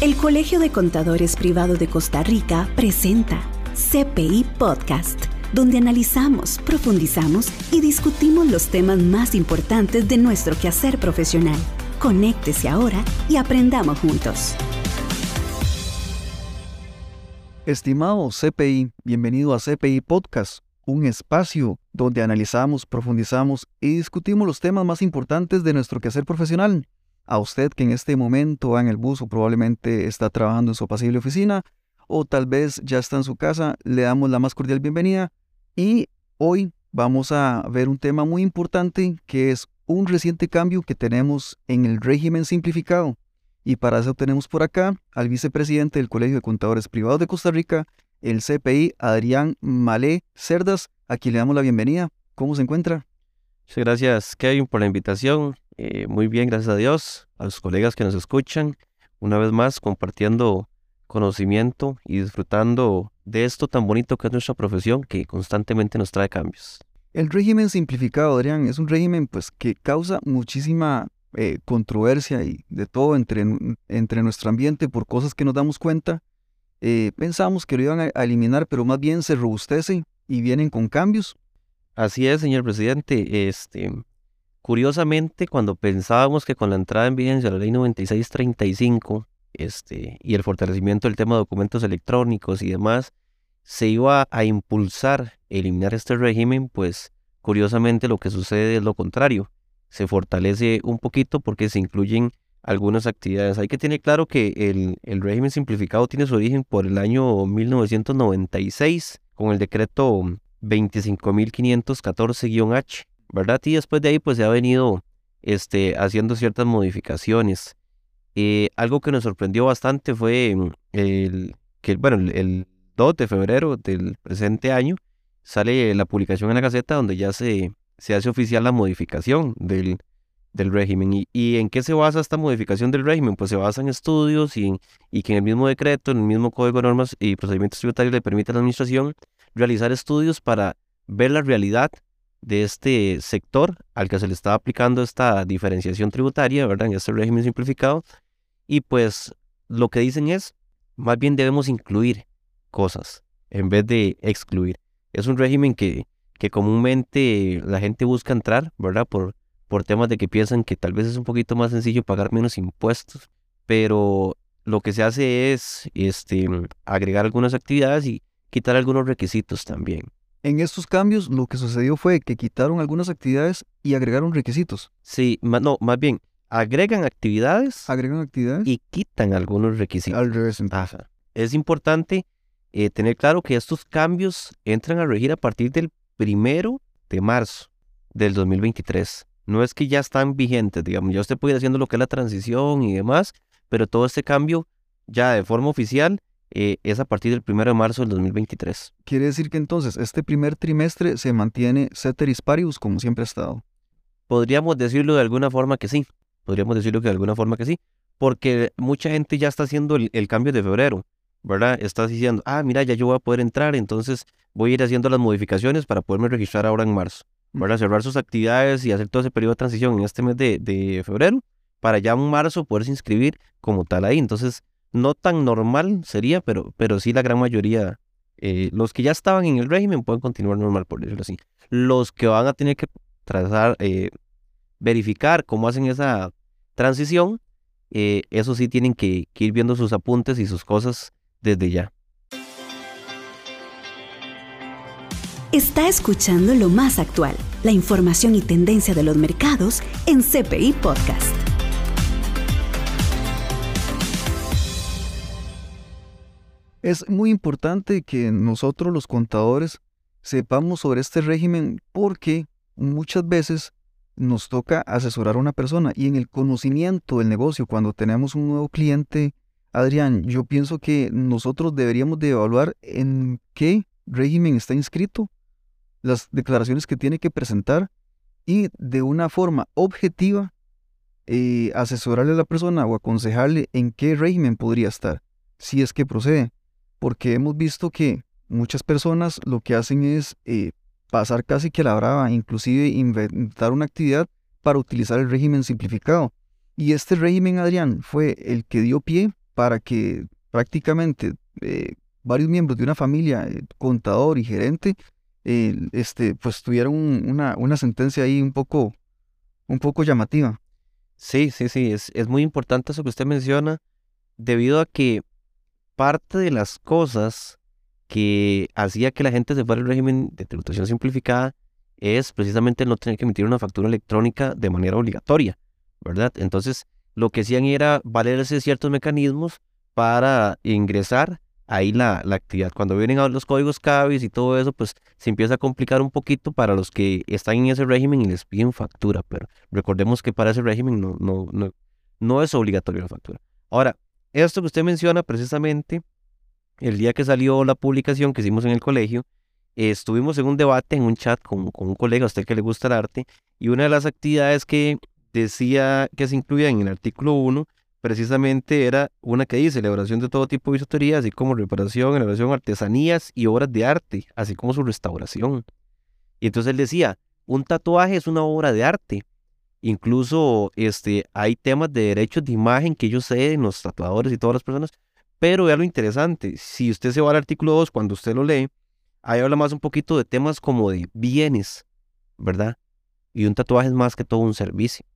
El Colegio de Contadores Privado de Costa Rica presenta CPI Podcast, donde analizamos, profundizamos y discutimos los temas más importantes de nuestro quehacer profesional. Conéctese ahora y aprendamos juntos. Estimado CPI, bienvenido a CPI Podcast, un espacio donde analizamos, profundizamos y discutimos los temas más importantes de nuestro quehacer profesional. A usted que en este momento va en el bus o probablemente está trabajando en su apacible oficina o tal vez ya está en su casa, le damos la más cordial bienvenida y hoy vamos a ver un tema muy importante que es un reciente cambio que tenemos en el régimen simplificado. Y para eso tenemos por acá al vicepresidente del Colegio de Contadores Privados de Costa Rica, el CPI, Adrián Malé Cerdas, a quien le damos la bienvenida. ¿Cómo se encuentra? Muchas gracias, Kevin, por la invitación. Eh, muy bien, gracias a Dios, a los colegas que nos escuchan, una vez más compartiendo conocimiento y disfrutando de esto tan bonito que es nuestra profesión, que constantemente nos trae cambios. El régimen simplificado, Adrián, es un régimen pues, que causa muchísima eh, controversia y de todo entre, entre nuestro ambiente por cosas que nos damos cuenta. Eh, pensamos que lo iban a, eliminar, pero más bien se robustece y vienen con cambios. Así es, señor presidente. Este, curiosamente, cuando pensábamos que con la entrada en vigencia de la ley 9635 este, y el fortalecimiento del tema de documentos electrónicos y demás, se iba a impulsar eliminar este régimen, pues curiosamente lo que sucede es lo contrario se fortalece un poquito porque se incluyen algunas actividades. Hay que tener claro que el, el régimen simplificado tiene su origen por el año 1996 con el decreto 25.514-H, ¿verdad? Y después de ahí pues se ha venido este, haciendo ciertas modificaciones. Eh, algo que nos sorprendió bastante fue el, que, bueno, el, el 2 de febrero del presente año sale la publicación en la Gaceta donde ya se se hace oficial la modificación del, del régimen. ¿Y, en qué se basa esta modificación del régimen? Pues se basa en estudios y, y que en el mismo decreto, en el mismo Código de Normas y Procedimientos Tributarios le permite a la Administración realizar estudios para ver la realidad de este sector al que se le está aplicando esta diferenciación tributaria, ¿verdad? En este régimen simplificado. Y pues lo que dicen es, más bien debemos incluir cosas en vez de excluir. Es un régimen que, que comúnmente la gente busca entrar, ¿verdad? Por, por temas de que piensan que tal vez es un poquito más sencillo pagar menos impuestos, pero lo que se hace es este, agregar algunas actividades y quitar algunos requisitos también. En estos cambios lo que sucedió fue que quitaron algunas actividades y agregaron requisitos. Sí, no, más bien, agregan actividades. Agregan actividades. Y quitan algunos requisitos. Al revés. Es importante eh, tener claro que estos cambios entran a regir a partir del primero de marzo del 2023. No es que ya están vigentes, digamos, ya usted puede ir haciendo lo que es la transición y demás, pero todo este cambio ya de forma oficial eh, es a partir del primero de marzo del 2023. Quiere decir que entonces este primer trimestre se mantiene ceteris paribus como siempre ha estado. Podríamos decirlo de alguna forma que sí, podríamos decirlo que de alguna forma que sí, porque mucha gente ya está haciendo el cambio de febrero. ¿verdad? Estás diciendo, ah, mira, ya yo voy a poder entrar, entonces voy a ir haciendo las modificaciones para poderme registrar ahora en marzo, ¿verdad? Cerrar sus actividades y hacer todo ese periodo de transición en este mes de, febrero, para ya en marzo poderse inscribir como tal ahí. Entonces, no tan normal sería, pero, pero sí la gran mayoría, eh, los que ya estaban en el régimen pueden continuar normal, por decirlo así. Los que van a tener que trazar, eh, verificar cómo hacen esa transición, eh, eso sí tienen que, que ir viendo sus apuntes y sus cosas desde ya. Está escuchando lo más actual, la información y tendencia de los mercados en CPI Podcast. Es muy importante que nosotros los contadores sepamos sobre este régimen porque muchas veces nos toca asesorar a una persona y en el conocimiento del negocio, cuando tenemos un nuevo cliente Adrián, yo pienso que nosotros deberíamos de evaluar en qué régimen está inscrito, las declaraciones que tiene que presentar y de una forma objetiva eh, asesorarle a la persona o aconsejarle en qué régimen podría estar, si es que procede. Porque hemos visto que muchas personas lo que hacen es eh, pasar casi que a la brava, inclusive inventar una actividad para utilizar el régimen simplificado. Y este régimen, Adrián, fue el que dio pie para que prácticamente eh, varios miembros de una familia, eh, contador y gerente, este, pues tuvieron una, una sentencia ahí un poco, un poco llamativa. Sí, sí, sí, es, es muy importante eso que usted menciona, debido a que parte de las cosas que hacía que la gente se fuera al régimen de tributación simplificada es precisamente no tener que emitir una factura electrónica de manera obligatoria, ¿verdad? Entonces, lo que hacían era valerse ciertos mecanismos para ingresar ahí la, la actividad. Cuando vienen a los códigos CABIS y todo eso, pues se empieza a complicar un poquito para los que están en ese régimen y les piden factura, pero recordemos que para ese régimen no, no, no, no es obligatorio la factura. Ahora, esto que usted menciona precisamente, el día que salió la publicación que hicimos en el colegio, estuvimos en un debate, en un chat con, con un colega, a usted que le gusta el arte, y una de las actividades que decía que se incluía en el artículo 1 precisamente era una que dice elaboración de todo tipo de bisutería, así como reparación, elaboración artesanías y obras de arte, así como su restauración. Y entonces él decía, un tatuaje es una obra de arte. Incluso este, hay temas de derechos de imagen que yo sé en los tatuadores y todas las personas, pero vea lo interesante, si usted se va al artículo 2, cuando usted lo lee, ahí habla más un poquito de temas como de bienes, ¿verdad? Y un tatuaje es más que todo un servicio.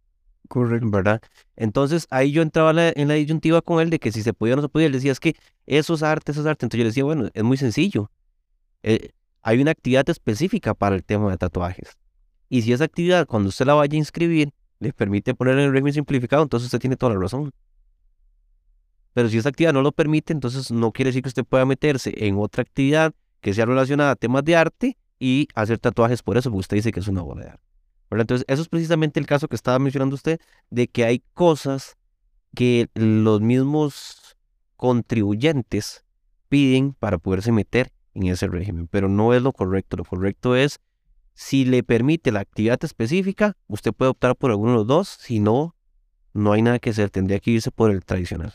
Correcto. ¿verdad? Entonces ahí yo entraba en la disyuntiva con él de que si se podía o no se podía. Él decía, es que eso es arte, eso es arte. Entonces yo le decía, bueno, es muy sencillo. Eh, hay una actividad específica para el tema de tatuajes. Y si esa actividad, cuando usted la vaya a inscribir, le permite poner en el régimen simplificado, entonces usted tiene toda la razón. Pero si esa actividad no lo permite, entonces no quiere decir que usted pueda meterse en otra actividad que sea relacionada a temas de arte y hacer tatuajes por eso, porque usted dice que es una obra de arte. Entonces, eso es precisamente el caso que estaba mencionando usted, de que hay cosas que los mismos contribuyentes piden para poderse meter en ese régimen, pero no es lo correcto. Lo correcto es, si le permite la actividad específica, usted puede optar por alguno de los dos, si no, no hay nada que hacer, tendría que irse por el tradicional.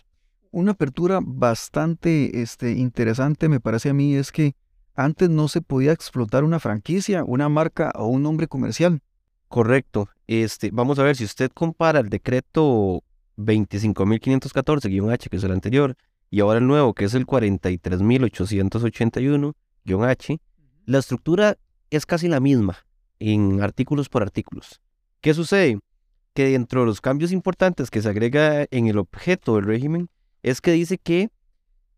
Una apertura bastante este, interesante me parece a mí es que antes no se podía explotar una franquicia, una marca o un nombre comercial. Correcto. Este, vamos a ver, si usted compara el decreto 25.514-H, que es el anterior, y ahora el nuevo, que es el 43.881-H, la estructura es casi la misma en artículos por artículos. ¿Qué sucede? Que dentro de los cambios importantes que se agrega en el objeto del régimen es que dice que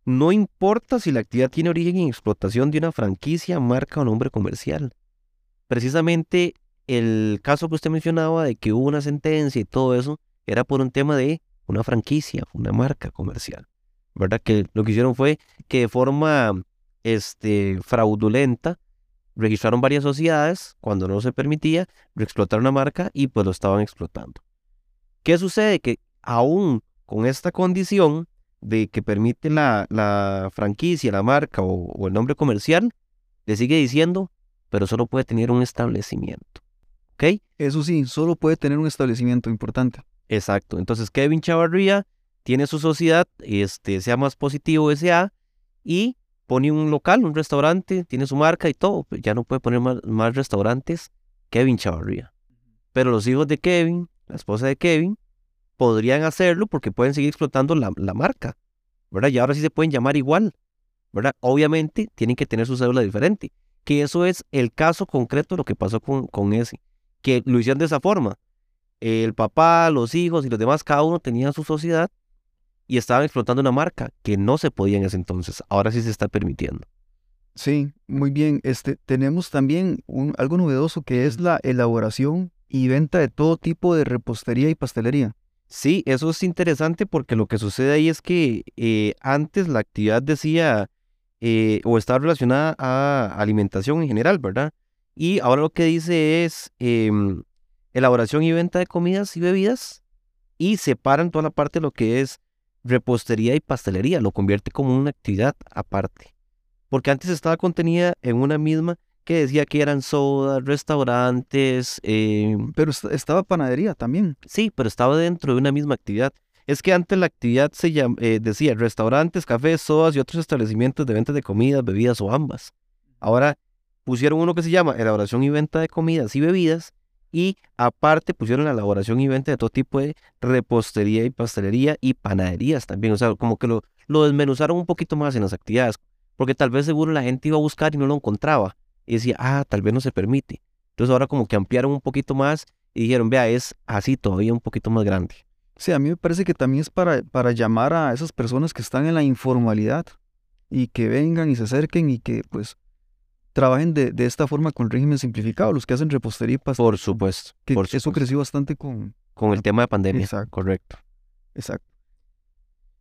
no importa si la actividad tiene origen en explotación de una franquicia, marca o nombre comercial. Precisamente el caso que usted mencionaba de que hubo una sentencia y todo eso, era por un tema de una franquicia, una marca comercial, ¿verdad? Que lo que hicieron fue que de forma este, fraudulenta registraron varias sociedades cuando no se permitía, explotar una marca y pues lo estaban explotando. ¿Qué sucede? Que aún con esta condición de que permite la, la franquicia, la marca o, o el nombre comercial, le sigue diciendo, pero solo puede tener un establecimiento. Eso sí, solo puede tener un establecimiento importante. Exacto. Entonces Kevin Chavarría tiene su sociedad, este, sea más positivo SA, y pone un local, un restaurante, tiene su marca y todo. Pues, ya no puede poner más, restaurantes Kevin Chavarría. Pero los hijos de Kevin, la esposa de Kevin, podrían hacerlo porque pueden seguir explotando la, marca, ¿verdad? Y ahora sí se pueden llamar igual, ¿verdad? Obviamente tienen que tener su cédula diferente, que eso es el caso concreto de lo que pasó con, con ese que lo hicieron de esa forma. El papá, los hijos y los demás, cada uno tenía su sociedad y estaban explotando una marca que no se podía en ese entonces. Ahora sí se está permitiendo. Sí, muy bien. Este, tenemos también un, algo novedoso que es la elaboración y venta de todo tipo de repostería y pastelería. Sí, eso es interesante porque lo que sucede ahí es que eh, antes la actividad decía eh, o estaba relacionada a alimentación en general, ¿verdad? Y ahora lo que dice es em, elaboración y venta de comidas y bebidas y separan toda la parte de lo que es repostería y pastelería, lo convierte como una actividad aparte. Porque antes estaba contenida en una misma que decía que eran sodas, restaurantes. Em, pero estaba panadería también. Sí, pero estaba dentro de una misma actividad. Es que antes la actividad se eh, decía restaurantes, cafés, sodas y otros establecimientos de venta de comidas, bebidas o ambas. Ahora pusieron uno que se llama elaboración y venta de comidas y bebidas Y aparte pusieron la elaboración y venta de todo tipo de repostería y pastelería y panaderías también. O sea, como que lo, lo desmenuzaron un poquito más en las actividades. Porque tal vez seguro la gente iba a buscar y no lo encontraba. Y decía, ah, tal vez no se permite. Entonces ahora como que ampliaron un poquito más y dijeron, vea, es así todavía un poquito más grande. Sí, a mí me parece que también es para, para llamar a esas personas que están en la informalidad y que vengan y se acerquen y que pues trabajen de, de esta forma con régimen simplificado, los que hacen repostería y pastelería. Por supuesto. Que por eso creció bastante con... Con el tema de pandemia. Exacto. Correcto. Exacto.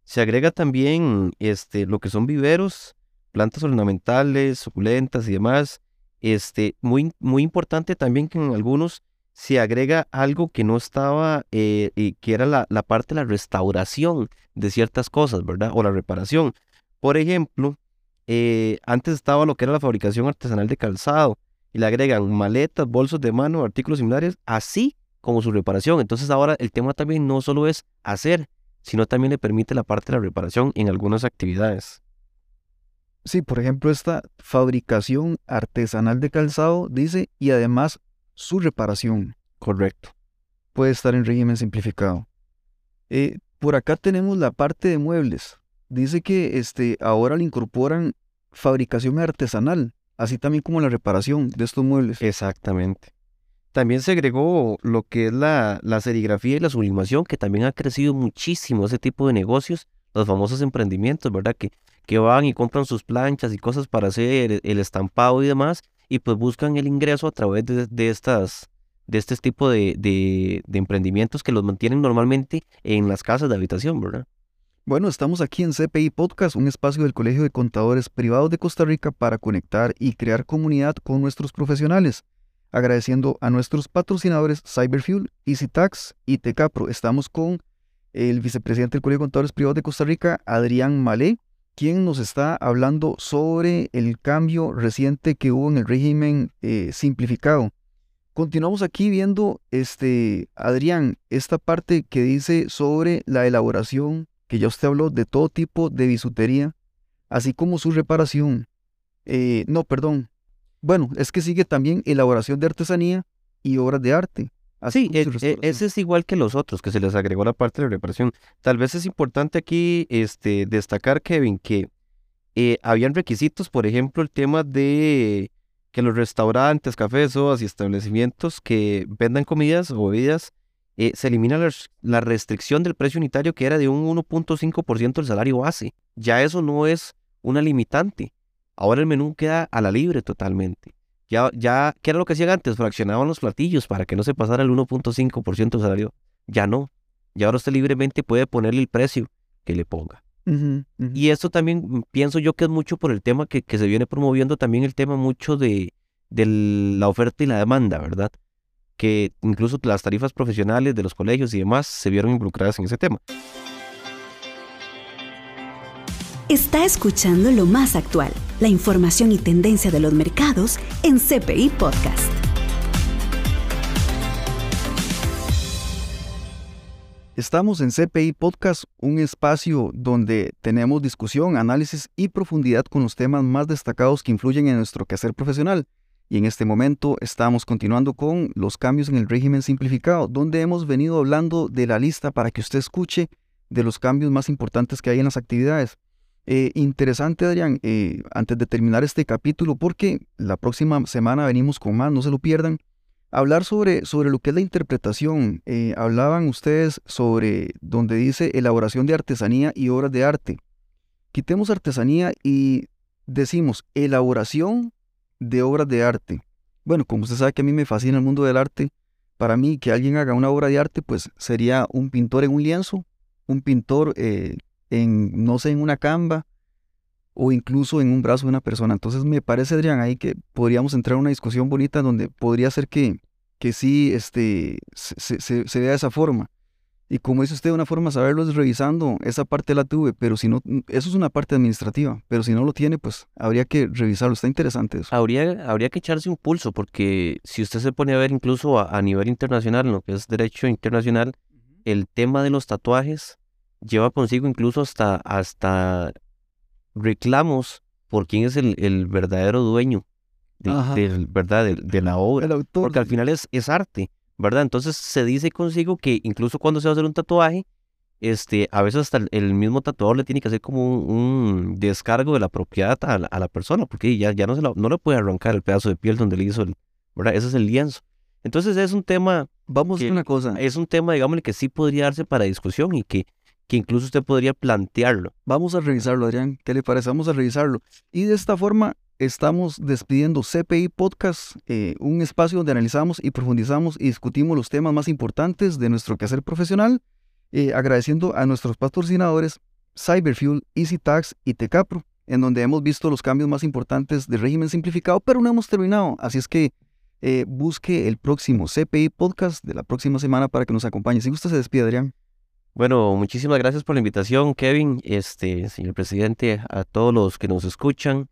Se agrega también este, lo que son viveros, plantas ornamentales, suculentas y demás. Este, muy, muy importante también que en algunos se agrega algo que no estaba, eh, que era la, la parte de la restauración de ciertas cosas, ¿verdad? O la reparación. Por ejemplo, eh, antes estaba lo que era la fabricación artesanal de calzado y le agregan maletas, bolsos de mano, artículos similares, así como su reparación. Entonces ahora el tema también no solo es hacer, sino también le permite la parte de la reparación en algunas actividades. Sí, por ejemplo, esta fabricación artesanal de calzado dice y además su reparación Correcto. puede estar en régimen simplificado. Eh, por acá tenemos la parte de muebles. Dice que este, ahora le incorporan fabricación artesanal, así también como la reparación de estos muebles. Exactamente. También se agregó lo que es la, la serigrafía y la sublimación, que también ha crecido muchísimo ese tipo de negocios, los famosos emprendimientos, ¿verdad? Que, que van y compran sus planchas y cosas para hacer el, estampado y demás, y pues buscan el ingreso a través de, de estas, de este tipo de, de, de emprendimientos que los mantienen normalmente en las casas de habitación, ¿verdad? Bueno, estamos aquí en CPI Podcast, un espacio del Colegio de Contadores Privados de Costa Rica para conectar y crear comunidad con nuestros profesionales. Agradeciendo a nuestros patrocinadores Cyberfuel, EasyTax y Tecapro. Estamos con el vicepresidente del Colegio de Contadores Privados de Costa Rica, Adrián Malé, quien nos está hablando sobre el cambio reciente que hubo en el régimen eh, simplificado. Continuamos aquí viendo, este, Adrián, esta parte que dice sobre la elaboración, que ya usted habló, de todo tipo de bisutería, así como su reparación. Eh, no, perdón. Bueno, es que sigue también elaboración de artesanía y obras de arte. así Sí, e- e- ese es igual que los otros, que se les agregó la parte de reparación. Tal vez es importante aquí este, destacar, Kevin, que eh, habían requisitos, por ejemplo, el tema de que los restaurantes, cafés, sodas y establecimientos que vendan comidas o bebidas, eh, se elimina la, res- la restricción del precio unitario que era de un 1.5% del salario base. Ya eso no es una limitante. Ahora el menú queda a la libre totalmente. Ya, ya, ¿qué era lo que hacían antes? Fraccionaban los platillos para que no se pasara el 1.5% del salario. Ya no. Y ahora usted libremente puede ponerle el precio que le ponga. Y esto también pienso yo que es mucho por el tema que, que se viene promoviendo también el tema mucho de, de la oferta y la demanda, ¿verdad? Que incluso las tarifas profesionales de los colegios y demás se vieron involucradas en ese tema. Está escuchando lo más actual, la información y tendencia de los mercados en CPI Podcast. Estamos en CPI Podcast, un espacio donde tenemos discusión, análisis y profundidad con los temas más destacados que influyen en nuestro quehacer profesional. Y en este momento estamos continuando con los cambios en el régimen simplificado, donde hemos venido hablando de la lista para que usted escuche de los cambios más importantes que hay en las actividades. Eh, interesante, Adrián, eh, antes de terminar este capítulo, porque la próxima semana venimos con más, no se lo pierdan hablar sobre, sobre lo que es la interpretación. Eh, hablaban ustedes sobre donde dice elaboración de artesanía y obras de arte. Quitemos artesanía y decimos elaboración de obras de arte. Bueno, como usted sabe que a mí me fascina el mundo del arte, para mí que alguien haga una obra de arte, pues sería un pintor en un lienzo, un pintor eh, en, no sé, en una camba o incluso en un brazo de una persona. Entonces me parece, Adrián, ahí que podríamos entrar en una discusión bonita donde podría ser que, que sí este, se, se- se- vea de esa forma. Y como dice usted, una forma de saberlo es revisando, esa parte la tuve, pero si no, eso es una parte administrativa, pero si no lo tiene, pues habría que revisarlo, está interesante eso. Habría, habría que echarse un pulso porque si usted se pone a ver incluso a, a nivel internacional, en lo que es derecho internacional, el tema de los tatuajes lleva consigo incluso hasta, hasta reclamos por quién es el, el verdadero dueño de, del- ¿verdad? de, de la obra. El autor. Porque al final es, es arte. ¿Verdad? Entonces se dice consigo que incluso cuando se va a hacer un tatuaje, este, a veces hasta el, mismo tatuador le tiene que hacer como un, descargo de la propiedad a la, persona, porque ya, ya no, se no le puede arrancar el pedazo de piel donde le hizo el, ¿verdad? Ese es el lienzo. Entonces es un tema... Vamos a una cosa. Es un tema, digamos, que sí podría darse para discusión y que, que incluso usted podría plantearlo. Vamos a revisarlo, Adrián. ¿Qué le parece? Vamos a revisarlo. Y de esta forma estamos despidiendo CPI Podcast, eh, un espacio donde analizamos y profundizamos y discutimos los temas más importantes de nuestro quehacer profesional, eh, agradeciendo a nuestros patrocinadores Cyberfuel, EasyTax y Tecapro, en donde hemos visto los cambios más importantes del régimen simplificado, pero no hemos terminado. Así es que eh, busque el próximo CPI Podcast de la próxima semana para que nos acompañe. Si gusta, se despide, Adrián. Bueno, muchísimas gracias por la invitación, Kevin, este, señor presidente, a todos los que nos escuchan.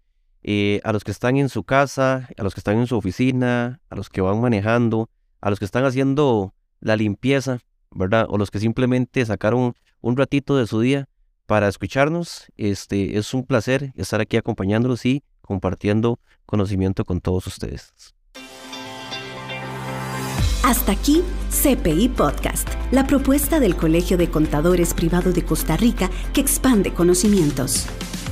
Eh, a los que están en su casa, a los que están en su oficina, a los que van manejando, a los que están haciendo la limpieza, ¿verdad? O los que simplemente sacaron un ratito de su día para escucharnos. Este es un placer estar aquí acompañándolos y compartiendo conocimiento con todos ustedes. Hasta aquí CPI Podcast, la propuesta del Colegio de Contadores Privado de Costa Rica que expande conocimientos.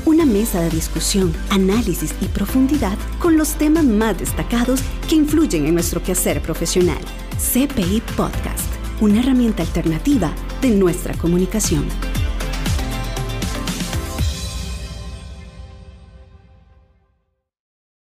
Una mesa de discusión, análisis y profundidad con los temas más destacados que influyen en nuestro quehacer profesional. CPI Podcast, una herramienta alternativa de nuestra comunicación.